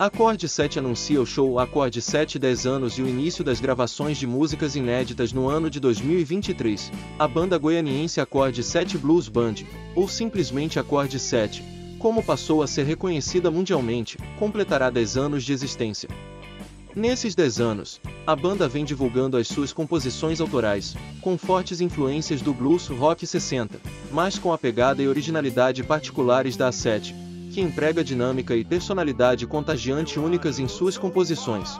Acorde 7 anuncia o show Acorde 7 10 anos e o início das gravações de músicas inéditas no ano de 2023. A banda goianiense Acorde 7 Blues Band, ou simplesmente Acorde 7, como passou a ser reconhecida mundialmente, completará 10 anos de existência. Nesses 10 anos, a banda vem divulgando as suas composições autorais, com fortes influências do blues rock 60, mas com a pegada e originalidade particulares da A7, que emprega dinâmica e personalidade contagiante únicas em suas composições.